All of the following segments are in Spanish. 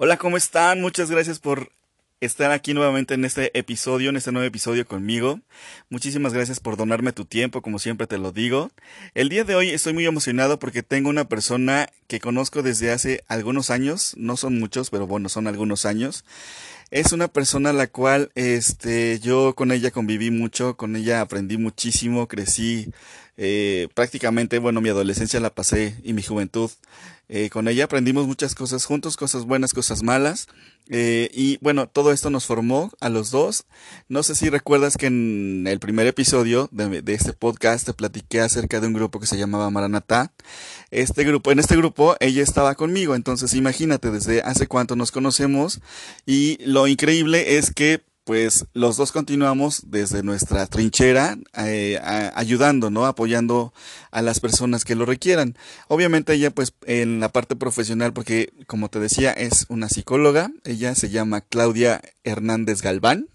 Hola, ¿cómo están? Muchas gracias por estar aquí nuevamente en este episodio, en este nuevo episodio conmigo. Muchísimas gracias por donarme tu tiempo, como siempre te lo digo. El día de hoy estoy muy emocionado porque tengo una persona que conozco desde hace algunos años, no son muchos, pero bueno, son algunos años. Es una persona la cual este yo con ella conviví mucho, con ella aprendí muchísimo, crecí eh, prácticamente, bueno, mi adolescencia la pasé y mi juventud eh, con ella aprendimos muchas cosas juntos, cosas buenas, cosas malas. Eh, y bueno, todo esto nos formó a los dos. No sé si recuerdas que en el primer episodio de, este podcast te platiqué acerca de un grupo que se llamaba Maranatá. Este grupo, en este grupo ella estaba conmigo, entonces imagínate desde hace cuánto nos conocemos y lo increíble es que pues los dos continuamos desde nuestra trinchera eh, ayudando, ¿no? Apoyando a las personas que lo requieran. Obviamente ella pues en la parte profesional, porque como te decía es una psicóloga, ella se llama Claudia Hernández Galván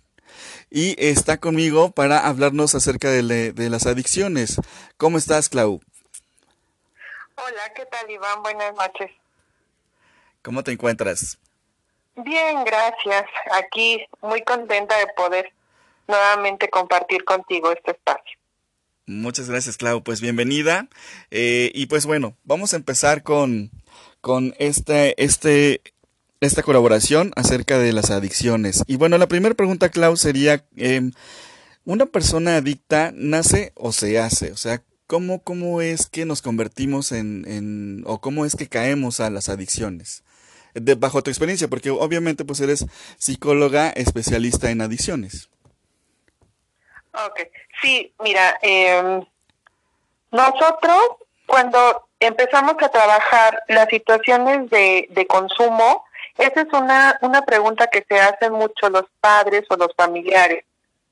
y está conmigo para hablarnos acerca de, de las adicciones. ¿Cómo estás, Clau? Hola, ¿qué tal, Iván? Buenas noches. ¿Cómo te encuentras? Bien, gracias. Aquí muy contenta de poder nuevamente compartir contigo este espacio. Muchas gracias, Clau. Pues bienvenida. Eh, y pues bueno, vamos a empezar con, con este, este, esta colaboración acerca de las adicciones. Y bueno, la primera pregunta, Clau, sería, eh, ¿una persona adicta nace o se hace? O sea, ¿cómo, cómo es que nos convertimos en, en, o cómo es que caemos a las adicciones? De, bajo tu experiencia, porque obviamente pues eres psicóloga especialista en adicciones. Ok, sí, mira, eh, nosotros cuando empezamos a trabajar las situaciones de, de consumo, esa es una, una pregunta que se hacen mucho los padres o los familiares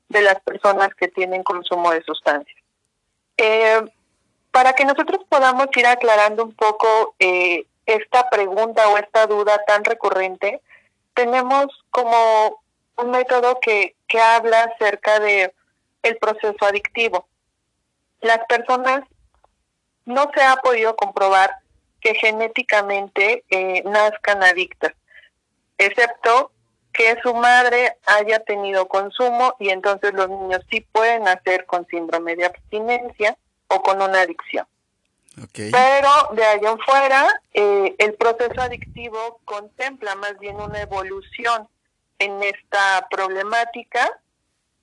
de las personas que tienen consumo de sustancias. Eh, para que nosotros podamos ir aclarando un poco eh, esta pregunta o esta duda tan recurrente, tenemos como un método que, que habla acerca de el proceso adictivo. Las personas no se ha podido comprobar que genéticamente eh, nazcan adictas, excepto que su madre haya tenido consumo y entonces los niños sí pueden nacer con síndrome de abstinencia o con una adicción. Pero de allá en fuera, eh, el proceso adictivo contempla más bien una evolución en esta problemática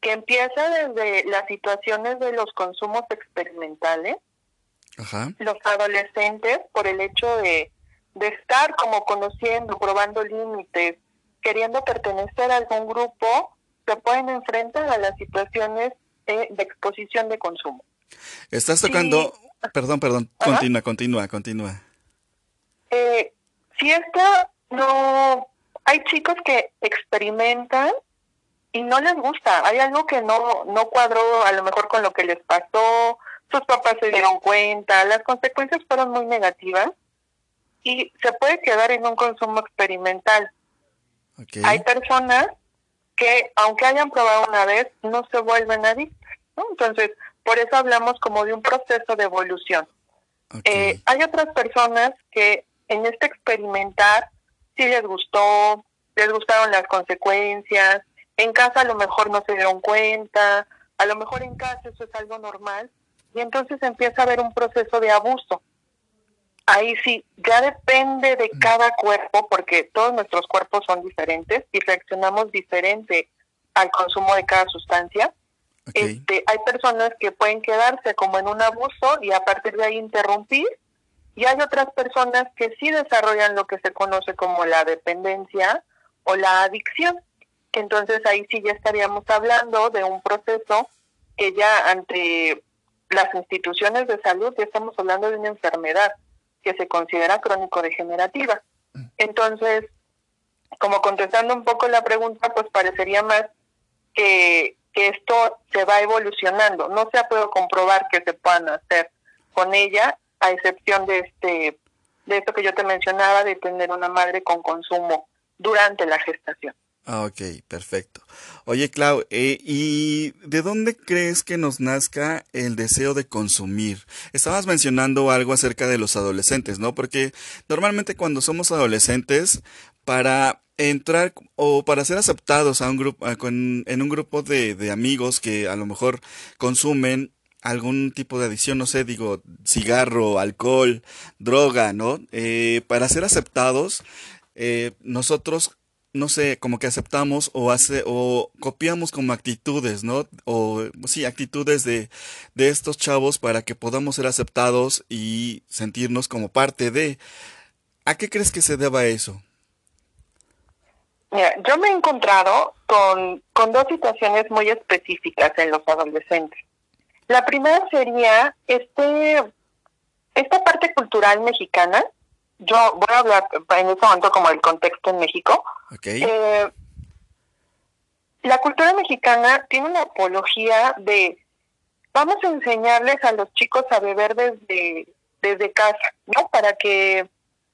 que empieza desde las situaciones de los consumos experimentales. Los adolescentes, por el hecho de, de estar como conociendo, probando límites, queriendo pertenecer a algún grupo, se pueden enfrentar a las situaciones de, de exposición de consumo. Estás tocando Perdón, perdón, continúa, continúa, continúa. Eh, si esta no... Hay chicos que experimentan y no les gusta. Hay algo que no, no cuadró a lo mejor con lo que les pasó, sus papás se dieron cuenta, las consecuencias fueron muy negativas y se puede quedar en un consumo experimental. Hay personas que, aunque hayan probado una vez, no se vuelven adictas. ¿no? Entonces, por eso hablamos como de un proceso de evolución. Eh, hay otras personas que en este experimentar sí les gustó, les gustaron las consecuencias, en casa a lo mejor no se dieron cuenta, a lo mejor en casa eso es algo normal, y entonces empieza a haber un proceso de abuso. Ahí sí, ya depende de mm. cada cuerpo, porque todos nuestros cuerpos son diferentes y reaccionamos diferente al consumo de cada sustancia. Este, hay personas que pueden quedarse como en un abuso y a partir de ahí interrumpir, y hay otras personas que sí desarrollan lo que se conoce como la dependencia o la adicción, entonces ahí sí ya estaríamos hablando de un proceso que ya ante las instituciones de salud ya estamos hablando de una enfermedad que se considera crónico-degenerativa. Mm. Entonces, como contestando un poco la pregunta, pues parecería más que que esto se va evolucionando. No se ha podido comprobar que se puedan hacer con ella, a excepción de este de esto que yo te mencionaba, de tener una madre con consumo durante la gestación. Ah, ok, perfecto. Oye, Clau, eh, ¿y de dónde crees que nos nazca el deseo de consumir? Estabas mencionando algo acerca de los adolescentes, ¿no? Porque normalmente cuando somos adolescentes, para entrar o para ser aceptados a un grupo, en un grupo de, de amigos que a lo mejor consumen algún tipo de adicción, no sé, digo, cigarro, alcohol, droga, ¿no? Eh, para ser aceptados, eh, nosotros, no sé, como que aceptamos o hace, o copiamos como actitudes, ¿no? O sí, actitudes de, de estos chavos para que podamos ser aceptados y sentirnos como parte de. ¿A qué crees que se deba eso? Mira, yo me he encontrado con, con dos situaciones muy específicas en los adolescentes. La primera sería este esta parte cultural mexicana. Yo voy a hablar en este momento como el contexto en México. Eh, la cultura mexicana tiene una apología de vamos a enseñarles a los chicos a beber desde desde casa, ¿no? Para que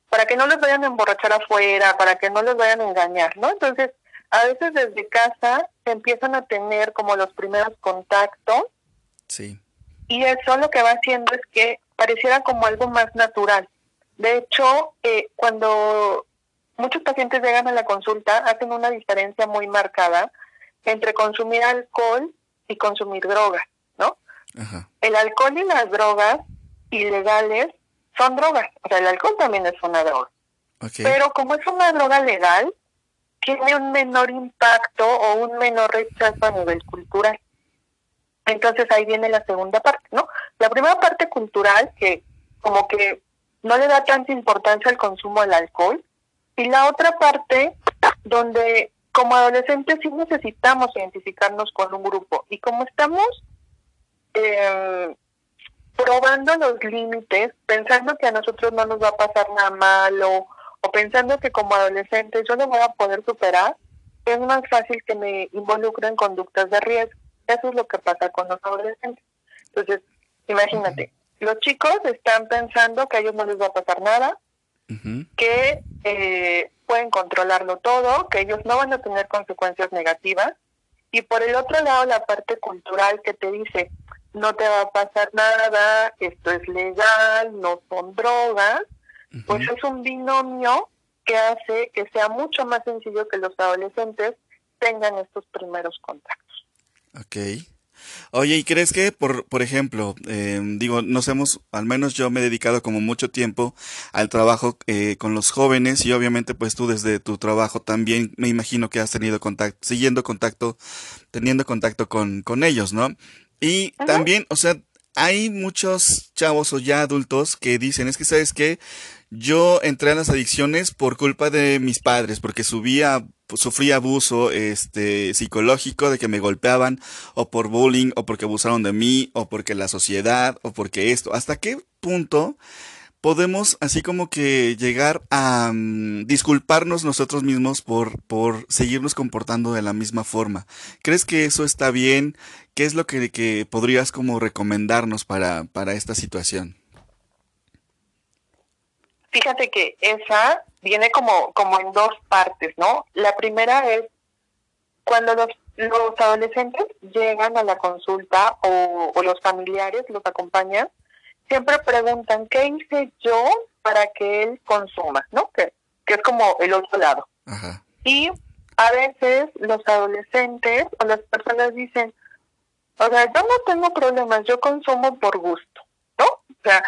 para que no les vayan a emborrachar afuera, para que no les vayan a engañar, ¿no? Entonces, a veces desde casa se empiezan a tener como los primeros contactos Sí. Y eso lo que va haciendo es que pareciera como algo más natural. De hecho, eh, cuando muchos pacientes llegan a la consulta, hacen una diferencia muy marcada entre consumir alcohol y consumir drogas, ¿no? El alcohol y las drogas ilegales son drogas. O sea, el alcohol también es una droga. Pero como es una droga legal, tiene un menor impacto o un menor rechazo a nivel cultural. Entonces ahí viene la segunda parte, ¿no? La primera parte cultural, que como que no le da tanta importancia al consumo del alcohol, y la otra parte donde como adolescentes sí necesitamos identificarnos con un grupo, y como estamos eh, probando los límites, pensando que a nosotros no nos va a pasar nada malo, o pensando que como adolescentes yo no voy a poder superar, es más fácil que me involucren en conductas de riesgo. Eso es lo que pasa con los adolescentes. Entonces, imagínate, los chicos están pensando que a ellos no les va a pasar nada, que eh, pueden controlarlo todo, que ellos no van a tener consecuencias negativas. Y por el otro lado, la parte cultural que te dice, no te va a pasar nada, esto es legal, no son drogas, pues es un binomio que hace que sea mucho más sencillo que los adolescentes tengan estos primeros contactos. Ok. Oye, ¿y crees que, por, por ejemplo, eh, digo, nos hemos, al menos yo me he dedicado como mucho tiempo al trabajo eh, con los jóvenes y obviamente pues tú desde tu trabajo también me imagino que has tenido contacto, siguiendo contacto, teniendo contacto con, con ellos, ¿no? Y también, o sea, hay muchos chavos o ya adultos que dicen, es que sabes que yo entré a las adicciones por culpa de mis padres, porque subía sufrí abuso este psicológico de que me golpeaban o por bullying o porque abusaron de mí o porque la sociedad o porque esto hasta qué punto podemos así como que llegar a mm, disculparnos nosotros mismos por por seguirnos comportando de la misma forma crees que eso está bien qué es lo que, que podrías como recomendarnos para para esta situación fíjate que esa viene como, como en dos partes, ¿no? La primera es cuando los, los adolescentes llegan a la consulta o, los familiares los acompañan, siempre preguntan, ¿qué hice yo para que él consuma? ¿No? Que, que es como el otro lado. Y a veces los adolescentes o las personas dicen, o sea, yo no tengo problemas, yo consumo por gusto, ¿no? O sea,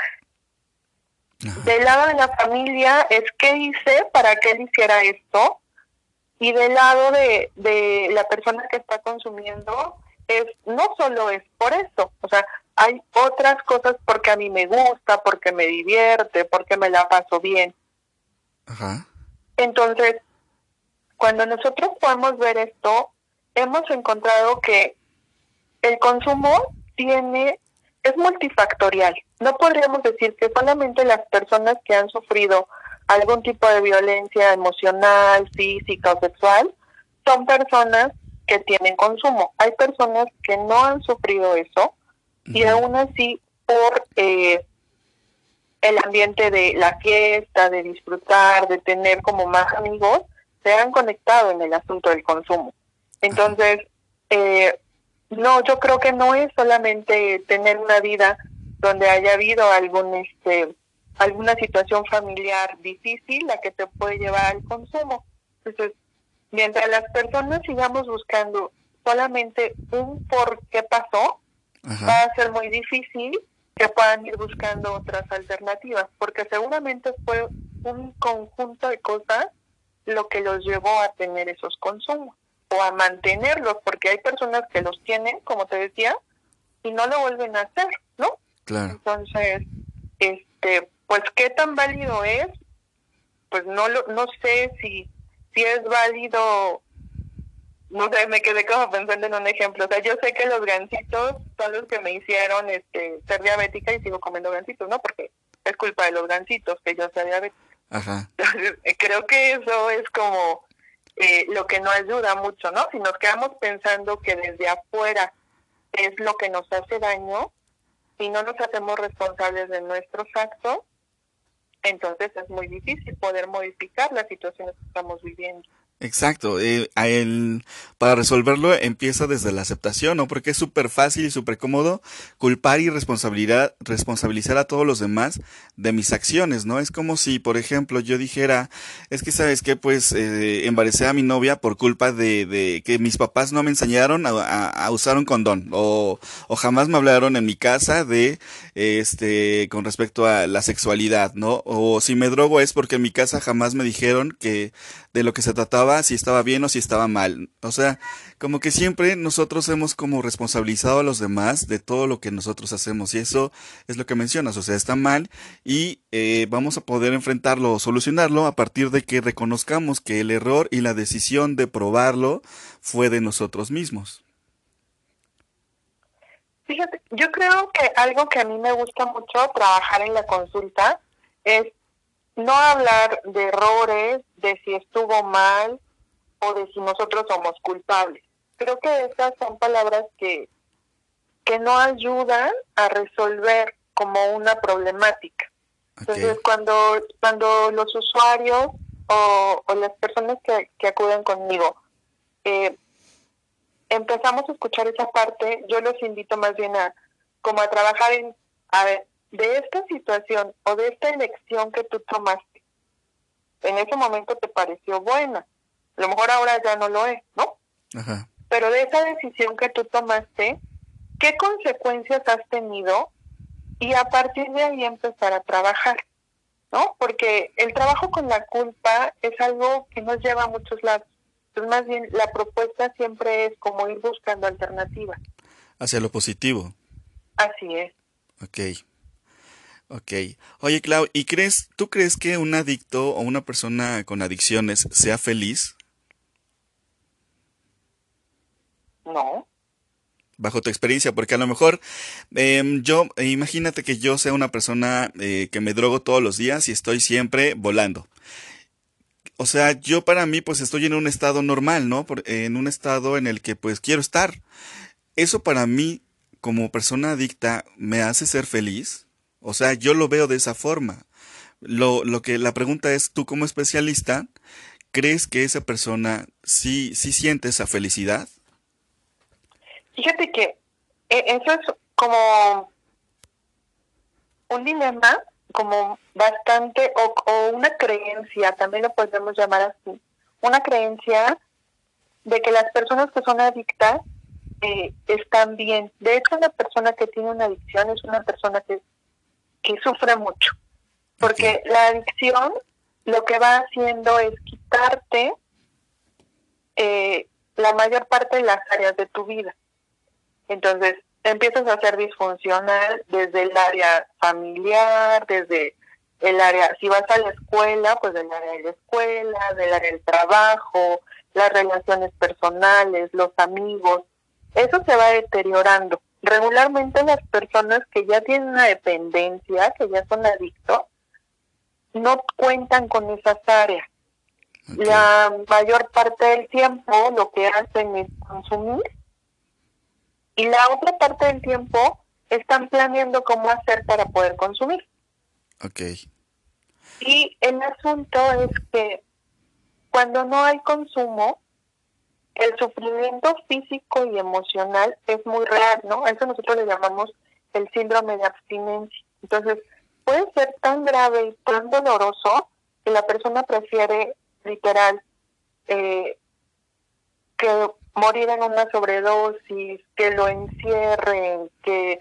del lado de la familia es qué hice para que él hiciera esto. Y del lado de, de la persona que está consumiendo es no solo es por eso, o sea, hay otras cosas porque a mí me gusta, porque me divierte, porque me la paso bien. Entonces, cuando nosotros podemos ver esto, hemos encontrado que el consumo tiene es multifactorial. No podríamos decir que solamente las personas que han sufrido algún tipo de violencia emocional, física o sexual son personas que tienen consumo. Hay personas que no han sufrido eso y aún así por eh, el ambiente de la fiesta, de disfrutar, de tener como más amigos, se han conectado en el asunto del consumo. Entonces, eh, no, yo creo que no es solamente tener una vida donde haya habido algún este alguna situación familiar difícil la que te puede llevar al consumo. Entonces, mientras las personas sigamos buscando solamente un por qué pasó, va a ser muy difícil que puedan ir buscando otras alternativas, porque seguramente fue un conjunto de cosas lo que los llevó a tener esos consumos o a mantenerlos, porque hay personas que los tienen, como te decía, y no lo vuelven a hacer, ¿no? Claro. Entonces, este, pues qué tan válido es, pues no lo, no sé si si es válido no sé, me quedé como pensando en un ejemplo. O sea, yo sé que los gancitos son los que me hicieron este ser diabética y sigo comiendo gancitos, ¿no? Porque es culpa de los gancitos que yo sea diabética. Ajá. creo que eso es como eh, lo que no ayuda mucho, ¿no? Si nos quedamos pensando que desde afuera es lo que nos hace daño y no nos hacemos responsables de nuestros actos, entonces es muy difícil poder modificar las situaciones que estamos viviendo. Exacto, eh, a él, para resolverlo empieza desde la aceptación, ¿no? Porque es súper fácil y súper cómodo culpar y responsabilidad, responsabilizar a todos los demás de mis acciones, ¿no? Es como si, por ejemplo, yo dijera, es que sabes que pues eh, a mi novia por culpa de, de que mis papás no me enseñaron a, a, usar un condón o, o, jamás me hablaron en mi casa de, este, con respecto a la sexualidad, ¿no? O si me drogo es porque en mi casa jamás me dijeron que de lo que se trataba, si estaba bien o si estaba mal. O sea, como que siempre nosotros hemos como responsabilizado a los demás de todo lo que nosotros hacemos y eso es lo que mencionas, o sea, está mal y eh, vamos a poder enfrentarlo o solucionarlo a partir de que reconozcamos que el error y la decisión de probarlo fue de nosotros mismos. Fíjate, yo creo que algo que a mí me gusta mucho trabajar en la consulta es no hablar de errores, de si estuvo mal o de si nosotros somos culpables. Creo que estas son palabras que, que no ayudan a resolver como una problemática. Entonces, cuando, cuando los usuarios o, o las personas que, que acuden conmigo eh, empezamos a escuchar esa parte, yo los invito más bien a como a trabajar en, a ver, de esta situación o de esta elección que tú tomaste, en ese momento te pareció buena, a lo mejor ahora ya no lo es, ¿no? Pero de esa decisión que tú tomaste, ¿qué consecuencias has tenido? Y a partir de ahí empezar a trabajar, ¿no? Porque el trabajo con la culpa es algo que nos lleva a muchos lados. Entonces, más bien, la propuesta siempre es como ir buscando alternativas. Hacia lo positivo. Así es. Ok. Ok. Oye, Clau, ¿y crees, tú crees que un adicto o una persona con adicciones sea feliz? No. Bajo tu experiencia, porque a lo mejor eh, yo, imagínate que yo sea una persona eh, que me drogo todos los días y estoy siempre volando. O sea, yo para mí pues estoy en un estado normal, ¿no? Por, en un estado en el que pues quiero estar. Eso para mí, como persona adicta, me hace ser feliz. O sea, yo lo veo de esa forma. Lo, lo que la pregunta es, tú como especialista, ¿crees que esa persona sí, sí siente esa felicidad? Fíjate que eh, eso es como un dilema, como bastante, o, o una creencia, también lo podemos llamar así, una creencia de que las personas que son adictas eh, están bien. De hecho, una persona que tiene una adicción es una persona que que sufre mucho, porque la adicción lo que va haciendo es quitarte eh, la mayor parte de las áreas de tu vida. Entonces, empiezas a ser disfuncional desde el área familiar, desde el área, si vas a la escuela, pues del área de la escuela, del área del trabajo, las relaciones personales, los amigos, eso se va deteriorando regularmente las personas que ya tienen una dependencia, que ya son adictos, no cuentan con esas áreas. La mayor parte del tiempo lo que hacen es consumir y la otra parte del tiempo están planeando cómo hacer para poder consumir. Ok. Y el asunto es que cuando no hay consumo, el sufrimiento físico y emocional es muy real, ¿no? A eso nosotros le llamamos el síndrome de abstinencia. Entonces, puede ser tan grave y tan doloroso que la persona prefiere literal eh, que morir en una sobredosis, que lo encierren, que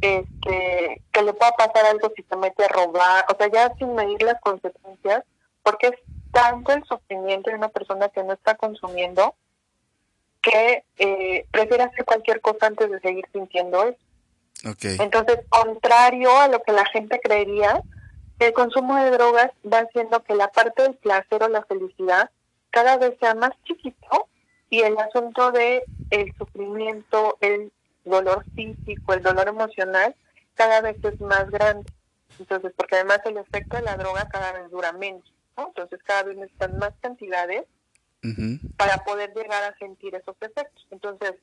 este, que le pueda pasar algo si se mete a robar, o sea, ya sin medir las consecuencias, porque es tanto el sufrimiento de una persona que no está consumiendo que eh, prefiere hacer cualquier cosa antes de seguir sintiendo eso. Entonces, contrario a lo que la gente creería, el consumo de drogas va haciendo que la parte del placer o la felicidad cada vez sea más chiquito y el asunto de el sufrimiento, el dolor físico, el dolor emocional, cada vez es más grande. Entonces, porque además el efecto de la droga cada vez dura menos, ¿no? Entonces cada vez necesitan más cantidades para poder llegar a sentir esos efectos. Entonces,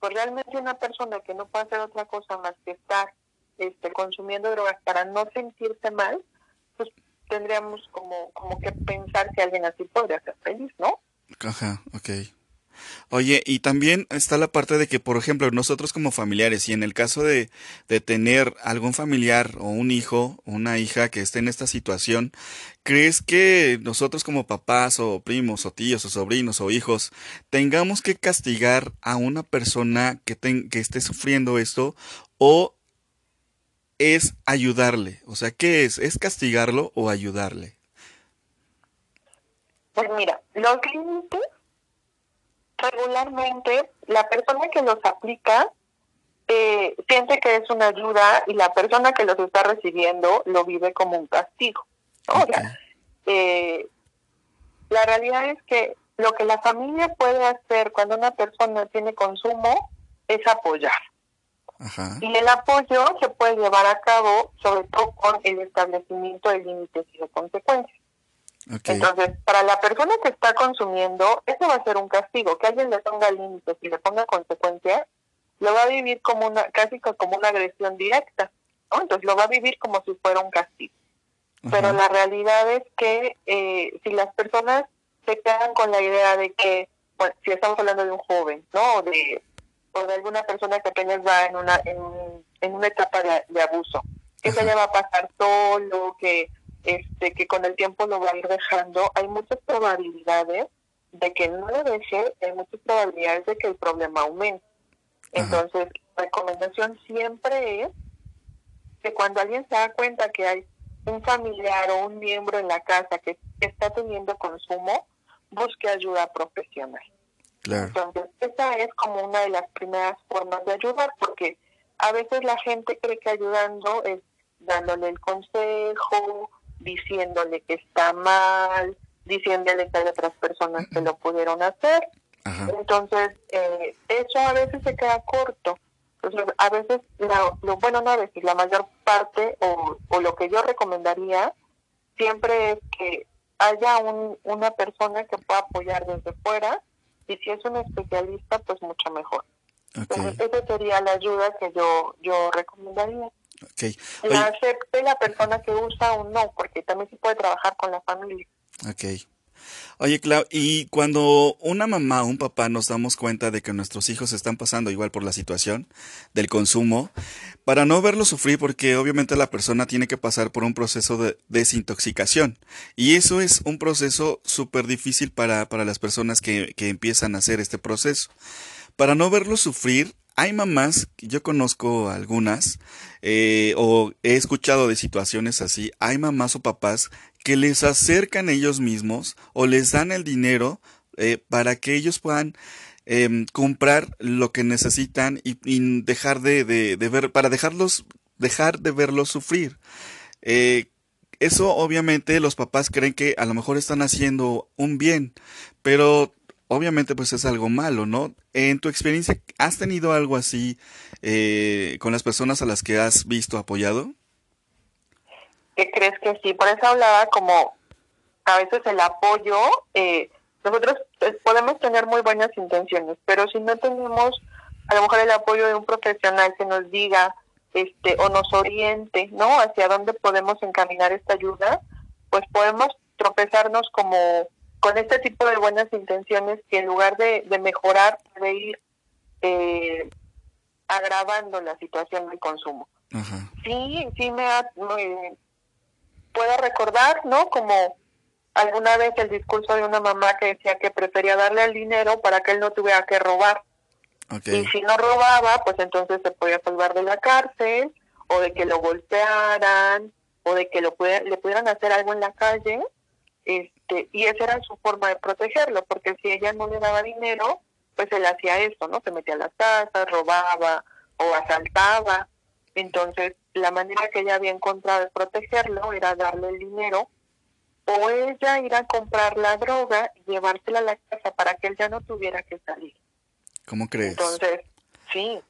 pues realmente una persona que no puede hacer otra cosa más que estar este, consumiendo drogas para no sentirse mal, pues tendríamos como, como que pensar que alguien así podría ser feliz, ¿no? Ajá, ok. Oye, y también está la parte de que, por ejemplo, nosotros como familiares, y en el caso de, de tener algún familiar o un hijo o una hija que esté en esta situación, ¿crees que nosotros como papás o primos o tíos o sobrinos o hijos tengamos que castigar a una persona que, que esté sufriendo esto o es ayudarle? O sea, ¿qué es? ¿Es castigarlo o ayudarle? Pues mira, los límites regularmente la persona que los aplica eh, siente que es una ayuda y la persona que los está recibiendo lo vive como un castigo. Eh, la realidad es que lo que la familia puede hacer cuando una persona tiene consumo es apoyar. Y el apoyo se puede llevar a cabo sobre todo con el establecimiento de límites y de consecuencias. Entonces, para la persona que está consumiendo, eso va a ser un castigo. Que alguien le ponga límites y le ponga consecuencias, lo va a vivir como una, casi como una agresión directa. ¿no? Entonces, lo va a vivir como si fuera un castigo. Pero la realidad es que eh, si las personas se quedan con la idea de que, bueno, si estamos hablando de un joven, ¿no? O de, o de alguna persona que apenas va en una, en, una etapa de, abuso, que se le va a pasar solo, que este, que con el tiempo lo va a ir dejando, hay muchas probabilidades de que no lo deje, hay muchas probabilidades de que el problema aumente. Entonces, la recomendación siempre es que cuando alguien se da cuenta que hay un familiar o un miembro en la casa que está teniendo consumo, busque ayuda profesional. Entonces, esa es como una de las primeras formas de ayudar, porque a veces la gente cree que ayudando es dándole el consejo, diciéndole que está mal, diciéndole que hay otras personas que lo pudieron hacer. Entonces, eh, eso a veces se queda corto. Entonces, a veces, lo bueno, no a veces, la mayor parte o, o lo que yo recomendaría siempre es que haya un, una persona que pueda apoyar desde fuera y si es un especialista, pues mucho mejor. Entonces, esa sería la ayuda que yo, yo recomendaría. Okay. La acepte la persona que usa o no, porque también se puede trabajar con la familia. Ok. Oye, Clau, y cuando una mamá o un papá nos damos cuenta de que nuestros hijos están pasando igual por la situación del consumo, para no verlo sufrir, porque obviamente la persona tiene que pasar por un proceso de desintoxicación, y eso es un proceso súper difícil para, para las personas que, que empiezan a hacer este proceso. Para no verlo sufrir, hay mamás, yo conozco algunas, eh, o he escuchado de situaciones así, hay mamás o papás que les acercan ellos mismos o les dan el dinero eh, para que ellos puedan em, comprar lo que necesitan y, dejar de, ver, para dejarlos, dejar de verlos sufrir. Eh, eso obviamente los papás creen que a lo mejor están haciendo un bien, pero obviamente pues es algo malo, ¿no? En tu experiencia, ¿has tenido algo así eh, con las personas a las que has visto apoyado? ¿Qué crees que sí? Por eso hablaba como a veces el apoyo, eh, nosotros pues, podemos tener muy buenas intenciones, pero si no tenemos a lo mejor el apoyo de un profesional que nos diga este o nos oriente, ¿no? Hacia dónde podemos encaminar esta ayuda, pues podemos tropezarnos como con este tipo de buenas intenciones que en lugar de, mejorar puede ir eh, agravando la situación del consumo. Sí, sí me, puedo recordar, ¿no? Como alguna vez el discurso de una mamá que decía que prefería darle el dinero para que él no tuviera que robar. Y si no robaba, pues entonces se podía salvar de la cárcel o de que lo golpearan o de que lo le pudieran hacer algo en la calle. Este, y esa era su forma de protegerlo, porque si ella no le daba dinero, pues él hacía eso, ¿no? Se metía a las casas, robaba o asaltaba. Entonces, la manera que ella había encontrado de protegerlo era darle el dinero o ella ir a comprar la droga y llevársela a la casa para que él ya no tuviera que salir. ¿Cómo crees? Entonces, sí.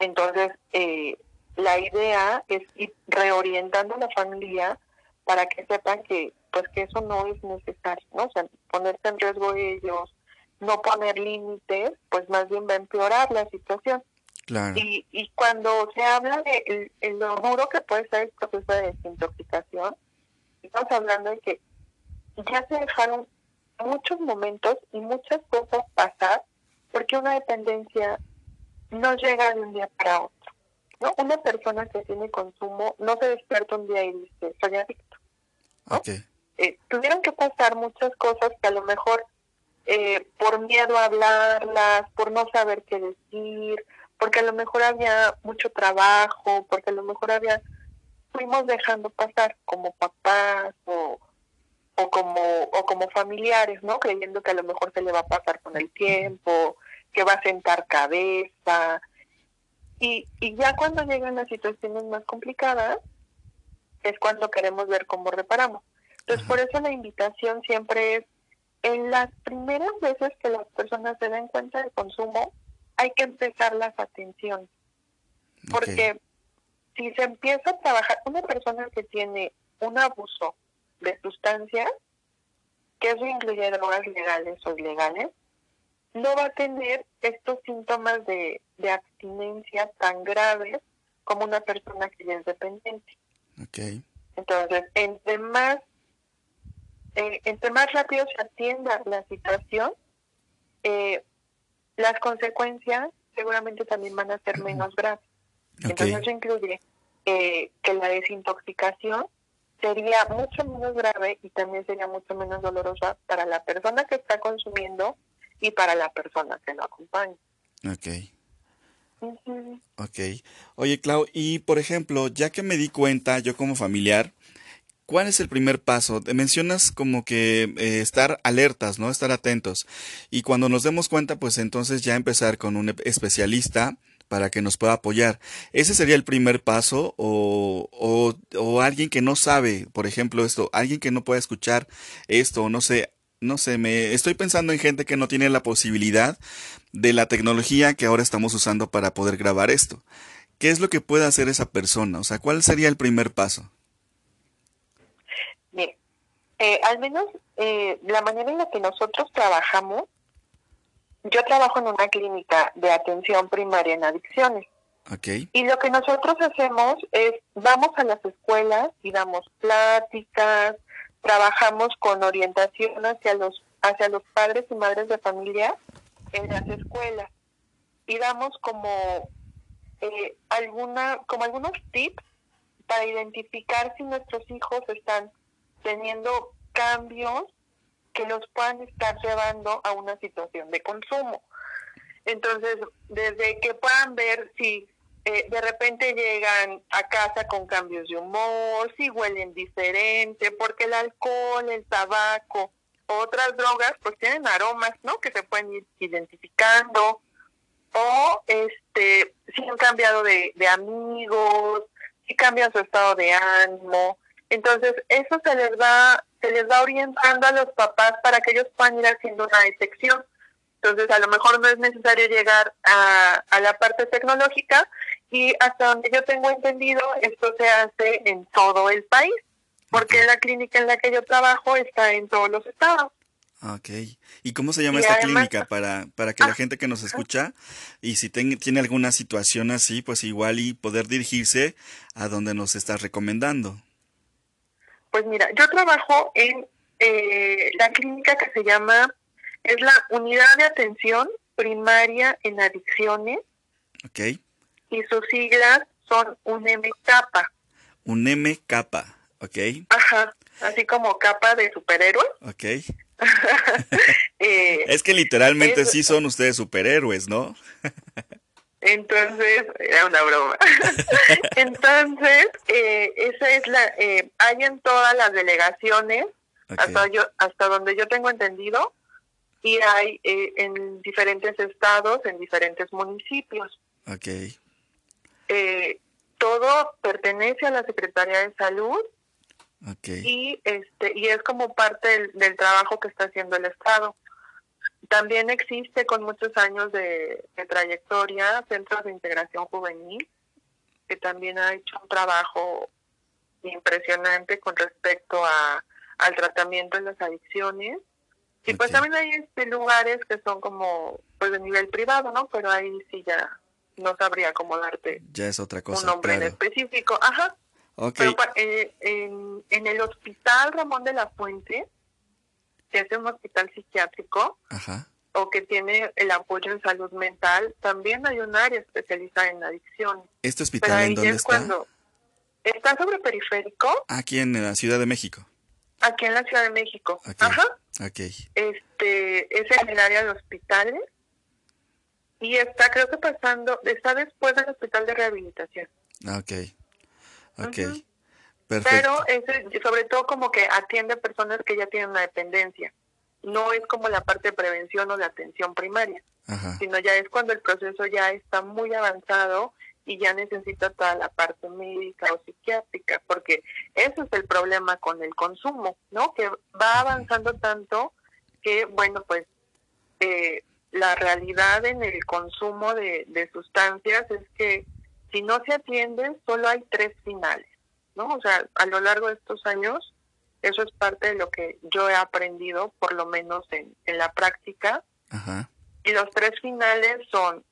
Entonces, eh, la idea es ir reorientando a la familia para que sepan que pues que eso no es necesario, ¿no? O sea, ponerse en riesgo ellos, no poner límites, pues más bien va a empeorar la situación. Claro. Y, y cuando se habla de el, lo duro que puede ser el proceso de desintoxicación, estamos hablando de que ya se dejaron muchos momentos y muchas cosas pasar porque una dependencia no llega de un día para otro. ¿no? Una persona que tiene consumo no se despierta un día y dice, soy adicto. Eh, tuvieron que pasar muchas cosas que a lo mejor eh, por miedo a hablarlas, por no saber qué decir, porque a lo mejor había mucho trabajo, porque a lo mejor había, fuimos dejando pasar como papás o, o como o como familiares, ¿no? Creyendo que a lo mejor se le va a pasar con el tiempo, que va a sentar cabeza. Y, y ya cuando llegan las situaciones más complicadas, es cuando queremos ver cómo reparamos. Entonces, por eso la invitación siempre es, en las primeras veces que las personas se den cuenta del consumo, hay que empezar las atenciones. Porque si se empieza a trabajar, una persona que tiene un abuso de sustancias, que eso incluye drogas legales o ilegales, no va a tener estos síntomas de, de abstinencia tan graves como una persona que ya es dependiente. Okay. Entonces, entre más, eh, entre más rápido se atienda la situación, eh, las consecuencias seguramente también van a ser menos graves. Entonces eso incluye eh, que la desintoxicación sería mucho menos grave y también sería mucho menos dolorosa para la persona que está consumiendo y para la persona que lo acompaña. Ok. Ok. Oye, Clau, y por ejemplo, ya que me di cuenta, yo como familiar, ¿Cuál es el primer paso? Mencionas como que eh, estar alertas, ¿no? Estar atentos. Y cuando nos demos cuenta, pues entonces ya empezar con un especialista para que nos pueda apoyar. ¿Ese sería el primer paso? O, o, o alguien que no sabe, por ejemplo, esto, alguien que no pueda escuchar esto, no sé, no sé, me estoy pensando en gente que no tiene la posibilidad de la tecnología que ahora estamos usando para poder grabar esto. ¿Qué es lo que puede hacer esa persona? O sea, ¿cuál sería el primer paso? Eh, al menos eh, la manera en la que nosotros trabajamos, yo trabajo en una clínica de atención primaria en adicciones. Okay. Y lo que nosotros hacemos es, vamos a las escuelas y damos pláticas, trabajamos con orientación hacia los, hacia los padres y madres de familia en las escuelas. Y damos como, eh, alguna, como algunos tips para identificar si nuestros hijos están teniendo cambios que los puedan estar llevando a una situación de consumo. Entonces, desde que puedan ver si eh, de repente llegan a casa con cambios de humor, si huelen diferente, porque el alcohol, el tabaco, otras drogas, pues tienen aromas, ¿no? Que se pueden ir identificando, o este, si han cambiado de, de amigos, si cambian su estado de ánimo, entonces, eso se les va, se les va orientando a los papás para que ellos puedan ir haciendo una detección. Entonces, a lo mejor no es necesario llegar a, a la parte tecnológica y hasta donde yo tengo entendido, esto se hace en todo el país, porque la clínica en la que yo trabajo está en todos los estados. Ok. ¿Y cómo se llama esta clínica para, para que la ah, gente que nos escucha y si tiene alguna situación así, pues igual y poder dirigirse a donde nos estás recomendando? Pues mira, yo trabajo en eh, la clínica que se llama, es la Unidad de Atención Primaria en Adicciones. Ok. Y sus siglas son UNEMCAPA. UNEMCAPA, ok. Ajá. así como capa de superhéroe. Ok. eh, es que literalmente es, sí son ustedes superhéroes, ¿no? Entonces, era una broma. Entonces, eh, esa es la, eh, hay en todas las delegaciones, hasta, yo, hasta donde yo tengo entendido, y hay eh, en diferentes estados, en diferentes municipios. Ok. Eh, todo pertenece a la Secretaría de Salud okay. y este y es como parte del, del, trabajo que está haciendo el Estado. También existe con muchos años de, de trayectoria Centros de Integración Juvenil, que también ha hecho un trabajo impresionante con respecto a, al tratamiento de las adicciones. Y pues también hay este, lugares que son como pues de nivel privado, ¿no? Pero ahí sí ya no sabría cómo darte ya es otra cosa, un nombre claro. en específico. Ajá. Okay. Pero eh, en, en, el hospital Ramón de la Fuente, que es un hospital psiquiátrico, Ajá. o que tiene el apoyo en salud mental, también hay un área especializada en adicción. ¿Este hospital Pero ahí en dónde es está? Cuando está sobre periférico, Aquí en la Ciudad de México. aquí en la Ciudad de México. Ajá. Ok. Este, es en el área de hospitales y está, creo que pasando, está después del hospital de rehabilitación. Ah, Ok. Ok. Perfecto. Pero ese, sobre todo como que atiende a personas que ya tienen una dependencia. No es como la parte de prevención o de atención primaria, Ajá. sino ya es cuando el proceso ya está muy avanzado y ya necesita toda la parte médica o psiquiátrica, porque ese es el problema con el consumo, ¿no? Que va avanzando tanto que, bueno, pues eh, la realidad en el consumo de, de sustancias es que si no se atiende, solo hay tres finales, ¿no? O sea, a lo largo de estos años, eso es parte de lo que yo he aprendido, por lo menos en, en la práctica, Ajá. y los tres finales son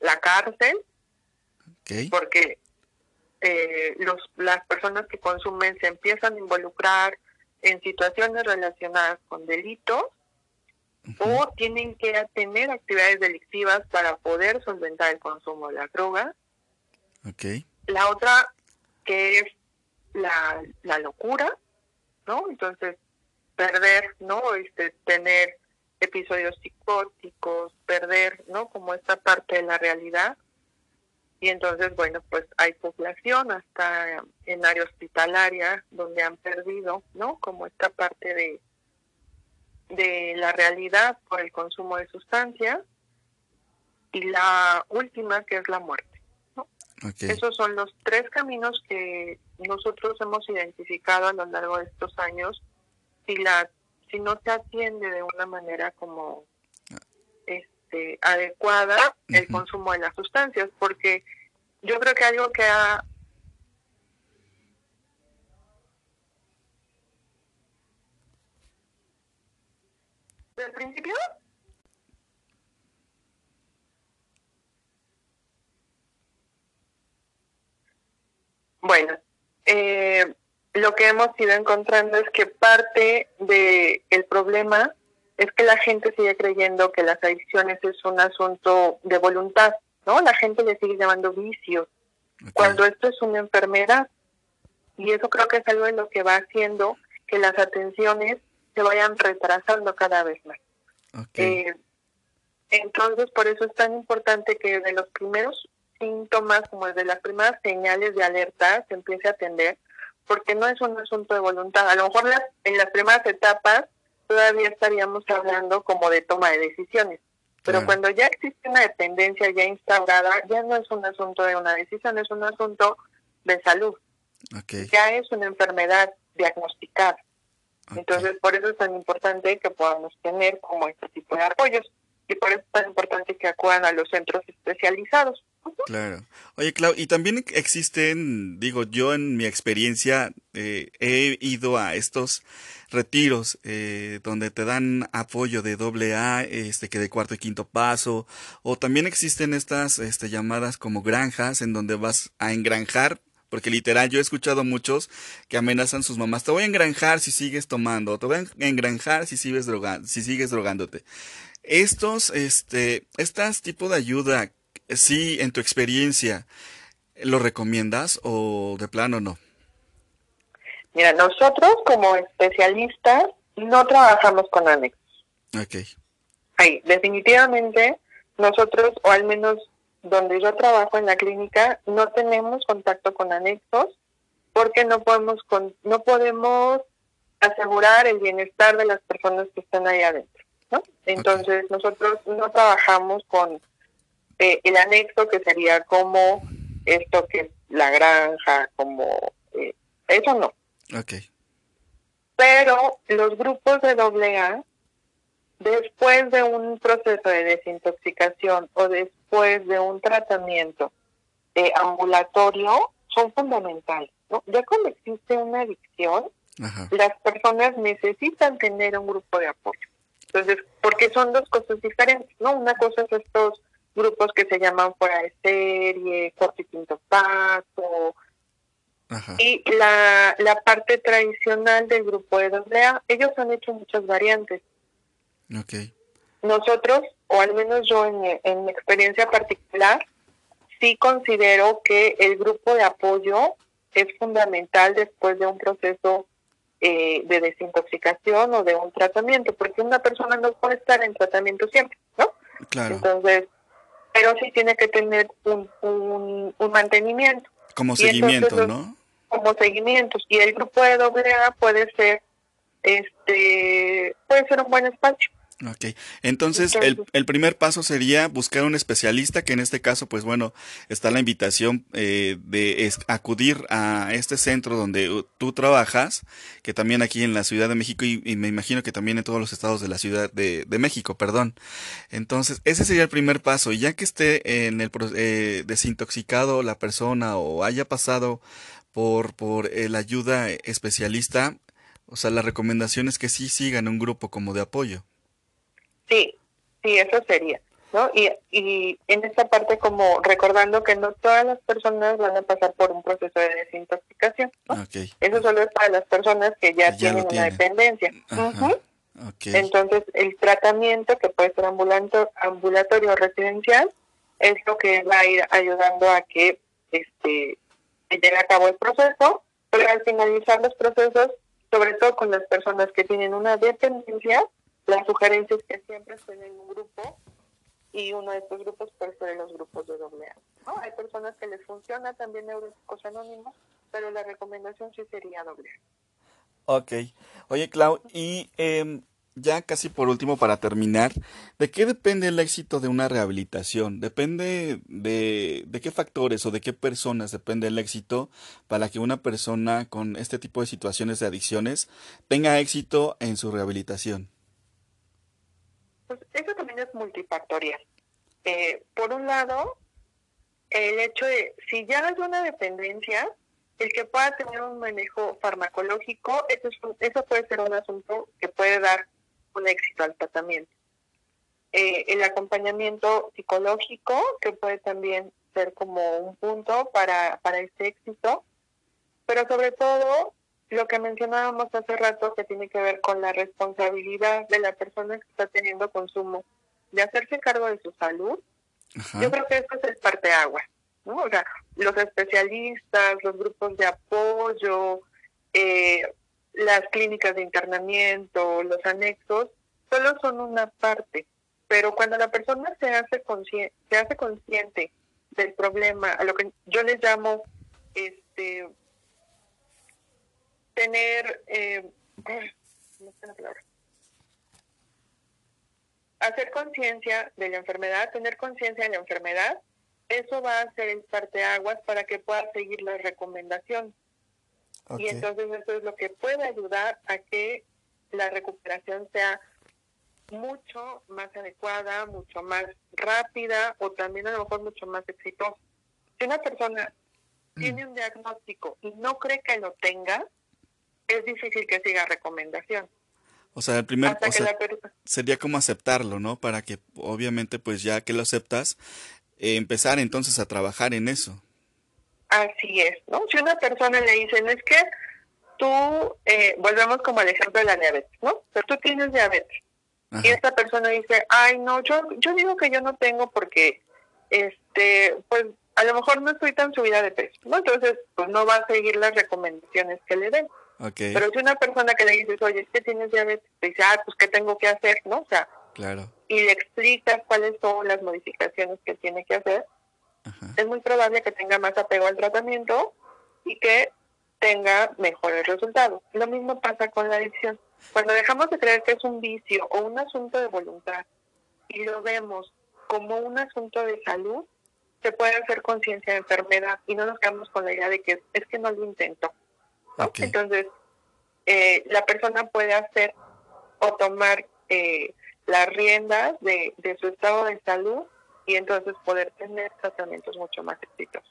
la cárcel, porque eh, los, las personas que consumen se empiezan a involucrar en situaciones relacionadas con delitos o tienen que tener actividades delictivas para poder solventar el consumo de la droga. La otra que es la, la locura, ¿no? Entonces, perder, ¿no? Este, tener episodios psicóticos, perder, ¿no? Como esta parte de la realidad. Y entonces, bueno, pues hay población hasta en área hospitalaria donde han perdido, ¿no? Como esta parte de, de la realidad por el consumo de sustancias. Y la última, que es la muerte. Esos son los tres caminos que nosotros hemos identificado a lo largo de estos años. Si la, si no se atiende de una manera como este, adecuada el consumo de las sustancias, porque yo creo que algo que ha ¿Del principio? Bueno, eh, lo que hemos ido encontrando es que parte de el problema es que la gente sigue creyendo que las adicciones es un asunto de voluntad, ¿no? La gente le sigue llamando vicio, ok. cuando esto es una enfermedad. Y eso creo que es algo de lo que va haciendo que las atenciones se vayan retrasando cada vez más. Eh, entonces, por eso es tan importante que de los primeros síntomas, como de las primeras señales de alerta, se empiece a atender, porque no es un asunto de voluntad. A lo mejor las, en las primeras etapas todavía estaríamos hablando como de toma de decisiones, pero Claro. cuando ya existe una dependencia ya instaurada, ya no es un asunto de una decisión, es un asunto de salud, ya es una enfermedad diagnosticada. Entonces, por eso es tan importante que podamos tener como este tipo de apoyos y por eso es tan importante que acudan a los centros especializados. Claro. Oye, Clau, y también existen, digo, yo en mi experiencia eh, he ido a estos retiros eh, donde te dan apoyo de doble A, este, que de cuarto y quinto paso, o también existen estas este, llamadas como granjas en donde vas a engranjar, porque literal yo he escuchado muchos que amenazan sus mamás, te voy a engranjar si sigues tomando, te voy a engranjar si sigues droga, si sigues drogándote. Estos, este, estas tipo de ayuda, sí, en tu experiencia, ¿lo recomiendas o de plano no? Mira, nosotros como especialistas no trabajamos con anexos. Ok. Ahí, definitivamente nosotros, o al menos donde yo trabajo en la clínica, no tenemos contacto con anexos porque no podemos con, no podemos asegurar el bienestar de las personas que están ahí adentro. ¿no? Entonces nosotros no trabajamos con eh, el anexo que sería como esto que es la granja, como eh, eso no. Ok. Pero los grupos de AA, después de un proceso de desintoxicación o después de un tratamiento eh, ambulatorio, son fundamentales. ¿no? Ya cuando existe una adicción, las personas necesitan tener un grupo de apoyo. Entonces, porque son dos cosas diferentes, ¿no? Una cosa es estos grupos que se llaman fuera de serie, corte y quinto paso, y la, la parte tradicional del grupo de AA, ellos han hecho muchas variantes. Okay. Nosotros, o al menos yo en mi, en mi experiencia particular, sí considero que el grupo de apoyo es fundamental después de un proceso eh, de desintoxicación o de un tratamiento, porque una persona no puede estar en tratamiento siempre, ¿no? Claro. Entonces, pero sí tiene que tener un, un, un mantenimiento. Como seguimiento, ¿no? Como seguimientos. Y el grupo de AA puede ser, este, puede ser un buen espacio. Ok, entonces el, el, primer paso sería buscar un especialista, que en este caso, pues bueno, está la invitación eh, de acudir a este centro donde tú trabajas, que también aquí en la Ciudad de México y, me imagino que también en todos los estados de la Ciudad de, de, México, perdón. Entonces, ese sería el primer paso, y ya que esté en el eh, desintoxicado la persona o haya pasado por, por eh, la ayuda especialista, o sea, la recomendación es que sí sigan un grupo como de apoyo. Sí, sí, eso sería. ¿no? Y, y en esta parte como recordando que no todas las personas van a pasar por un proceso de desintoxicación. ¿no? Eso solo es para las personas que ya, tienen una dependencia. Entonces, el tratamiento, que puede ser ambulatorio o residencial, es lo que va a ir ayudando a que este se lleve a cabo el proceso, pero al finalizar los procesos, sobre todo con las personas que tienen una dependencia, la sugerencia es que siempre estén en un grupo y uno de estos grupos puede ser los grupos de doble ¿no? Hay personas que les funciona también neuróticos anónimos, pero la recomendación sí sería doble Ok. Oye, Clau, y eh, ya casi por último para terminar, ¿de qué depende el éxito de una rehabilitación? ¿Depende de, de qué factores o de qué personas depende el éxito para que una persona con este tipo de situaciones de adicciones tenga éxito en su rehabilitación? Eso también es multifactorial. Eh, por un lado, el hecho de, si ya hay una dependencia, el que pueda tener un manejo farmacológico, eso, eso puede ser un asunto que puede dar un éxito al tratamiento. Eh, el acompañamiento psicológico, que puede también ser como un punto para, para este éxito, pero sobre todo lo que mencionábamos hace rato que tiene que ver con la responsabilidad de la persona que está teniendo consumo, de hacerse cargo de su salud, yo creo que eso es el parteaguas, ¿no? O sea, los especialistas, los grupos de apoyo, eh, las clínicas de internamiento, los anexos, solo son una parte, pero cuando la persona se hace se hace consciente del problema, a lo que yo les llamo este tener, eh, hacer conciencia de la enfermedad, tener conciencia de la enfermedad, eso va a ser el parteaguas para que pueda seguir la recomendación. Y entonces eso es lo que puede ayudar a que la recuperación sea mucho más adecuada, mucho más rápida o también a lo mejor mucho más exitosa. Si una persona mm. tiene un diagnóstico y no cree que lo tenga, es difícil que siga recomendación. O sea, el primer sería como aceptarlo, ¿no? Para que obviamente pues ya que lo aceptas, eh, empezar entonces a trabajar en eso. Así es, ¿no? Si una persona le dicen es que tú, eh, volvemos como al ejemplo de la diabetes, ¿no? Pero tú tienes diabetes. Y esta persona dice, ay, no, yo, yo digo que yo no tengo porque, este, pues a lo mejor no estoy tan subida de peso, ¿no? Entonces, pues no va a seguir las recomendaciones que le den. Pero si una persona que le dices, oye, es que tienes diabetes, te dice, ah, pues, ¿qué tengo que hacer? ¿No? O sea, claro. y le explicas cuáles son las modificaciones que tiene que hacer, es muy probable que tenga más apego al tratamiento y que tenga mejores resultados. Lo mismo pasa con la adicción. Cuando dejamos de creer que es un vicio o un asunto de voluntad y lo vemos como un asunto de salud, se puede hacer conciencia de enfermedad y no nos quedamos con la idea de que es que no lo intentó. Entonces, eh, la persona puede hacer o tomar eh, las riendas de, de su estado de salud y entonces poder tener tratamientos mucho más exitosos.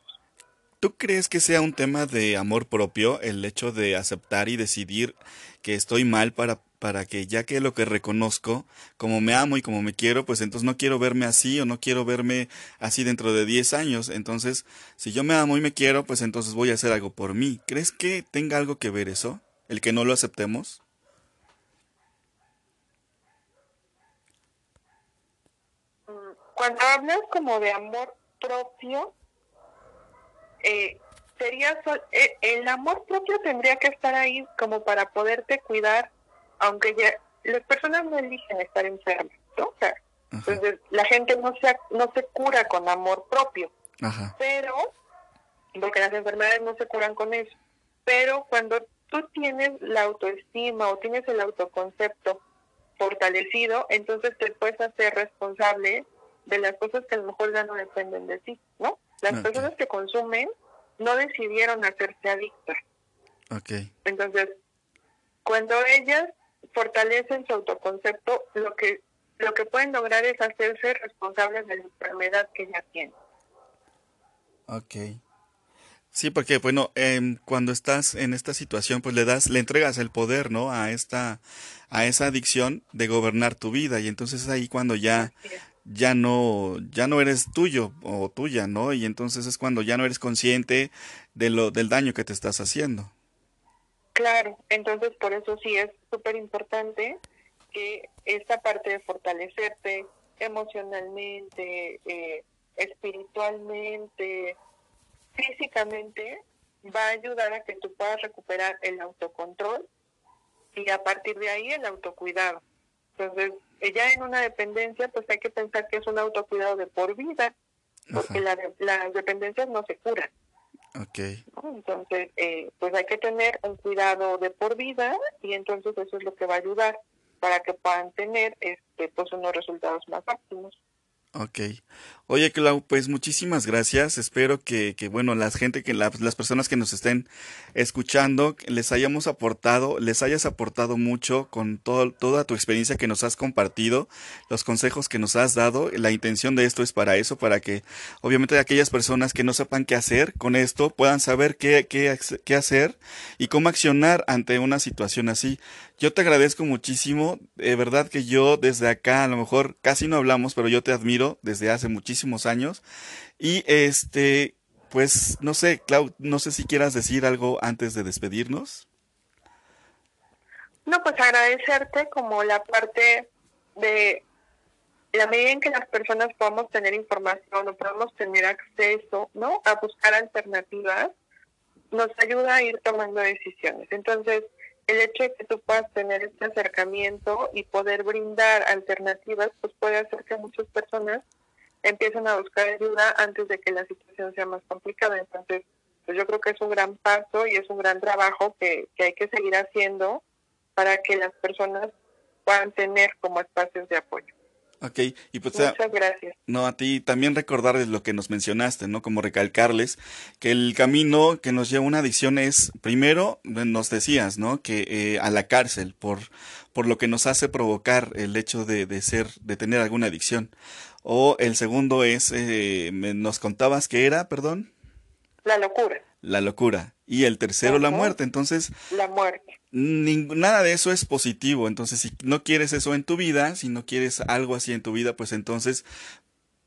¿Tú crees que sea un tema de amor propio el hecho de aceptar y decidir que estoy mal para, para que ya que lo que reconozco, como me amo y como me quiero, pues entonces no quiero verme así o no quiero verme así dentro de 10 años. Entonces, si yo me amo y me quiero, pues entonces voy a hacer algo por mí. ¿Crees que tenga algo que ver eso? El que no lo aceptemos. Cuando hablas como de amor propio, eh, sería eh, el amor propio tendría que estar ahí como para poderte cuidar, aunque ya las personas no eligen estar enfermas, ¿no? entonces la gente no se no se cura con amor propio, pero porque las enfermedades no se curan con eso, pero cuando tú tienes la autoestima o tienes el autoconcepto fortalecido, entonces te puedes hacer responsable de las cosas que a lo mejor ya no dependen de ti, ¿no? Las personas que consumen no decidieron hacerse adictas. Okay. Entonces, cuando ellas fortalecen su autoconcepto, lo que lo que pueden lograr es hacerse responsables de la enfermedad que ya tienen. Ok. Sí, porque bueno, eh, cuando estás en esta situación, pues le das, le entregas el poder, ¿no? A esta, a esa adicción de gobernar tu vida y entonces es ahí cuando ya ya no, ya no eres tuyo o tuya, ¿no? Y entonces es cuando ya no eres consciente de lo, del daño que te estás haciendo. Claro, entonces por eso sí es súper importante que esta parte de fortalecerte emocionalmente, eh, espiritualmente, físicamente, va a ayudar a que tú puedas recuperar el autocontrol y a partir de ahí el autocuidado. Entonces, ya en una dependencia, pues hay que pensar que es un autocuidado de por vida, porque la, las dependencias no se curan. Okay. Entonces, eh, pues hay que tener un cuidado de por vida y entonces eso es lo que va a ayudar para que puedan tener este, pues unos resultados más óptimos. Ok. Oye, Clau, pues muchísimas gracias. Espero que, que bueno, la gente, que las personas que nos estén escuchando, les hayamos aportado, les hayas aportado mucho con todo, toda tu experiencia que nos has compartido, los consejos que nos has dado. La intención de esto es para eso, para que obviamente aquellas personas que no sepan qué hacer con esto puedan saber qué, qué, qué hacer y cómo accionar ante una situación así. Yo te agradezco muchísimo, de verdad que yo desde acá a lo mejor casi no hablamos, pero yo te admiro desde hace muchísimos años y este pues no sé, Clau, no sé si quieras decir algo antes de despedirnos. No, pues agradecerte como la parte de la medida en que las personas podamos tener información o podamos tener acceso, ¿no? A buscar alternativas, nos ayuda a ir tomando decisiones. Entonces, el hecho de que tú puedas tener este acercamiento y poder brindar alternativas, pues puede hacer que muchas personas empiecen a buscar ayuda antes de que la situación sea más complicada. Entonces, pues yo creo que es un gran paso y es un gran trabajo que, que hay que seguir haciendo para que las personas puedan tener como espacios de apoyo. Ok, y pues Muchas gracias. No, a ti también recordarles lo que nos mencionaste, ¿no? Como recalcarles que el camino que nos lleva a una adicción es, primero, nos decías, ¿no? Que eh, a la cárcel por, por lo que nos hace provocar el hecho de, de ser, de tener alguna adicción. O el segundo es, eh, nos contabas que era, perdón. La locura. La locura. Y el tercero, la muerte. Entonces. La muerte nada de eso es positivo. Entonces, si no quieres eso en tu vida, si no quieres algo así en tu vida, pues entonces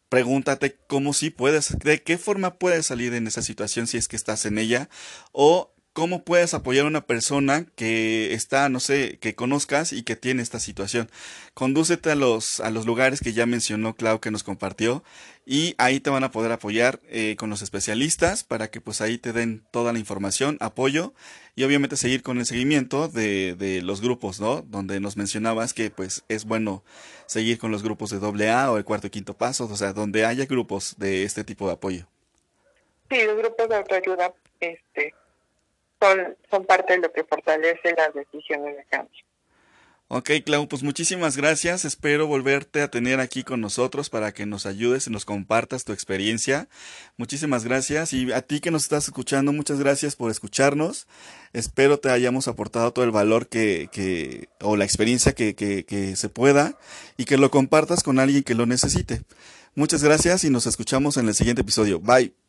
pregúntate cómo sí puedes, de qué forma puedes salir en esa situación si es que estás en ella, o cómo puedes apoyar a una persona que está, no sé, que conozcas y que tiene esta situación. Condúcete a los, a los lugares que ya mencionó Clau que nos compartió y ahí te van a poder apoyar eh, con los especialistas para que pues ahí te den toda la información, apoyo y obviamente seguir con el seguimiento de, de los grupos, ¿no? Donde nos mencionabas que pues es bueno seguir con los grupos de doble A o el cuarto y quinto paso, o sea, donde haya grupos de este tipo de apoyo. Sí, los grupos de autoayuda, este, son, parte de lo que fortalece las decisiones de cambio. Ok, Clau, pues muchísimas gracias. Espero volverte a tener aquí con nosotros para que nos ayudes y nos compartas tu experiencia. Muchísimas gracias. Y a ti que nos estás escuchando, muchas gracias por escucharnos. Espero te hayamos aportado todo el valor que, o la experiencia que, que se pueda y que lo compartas con alguien que lo necesite. Muchas gracias y nos escuchamos en el siguiente episodio. Bye.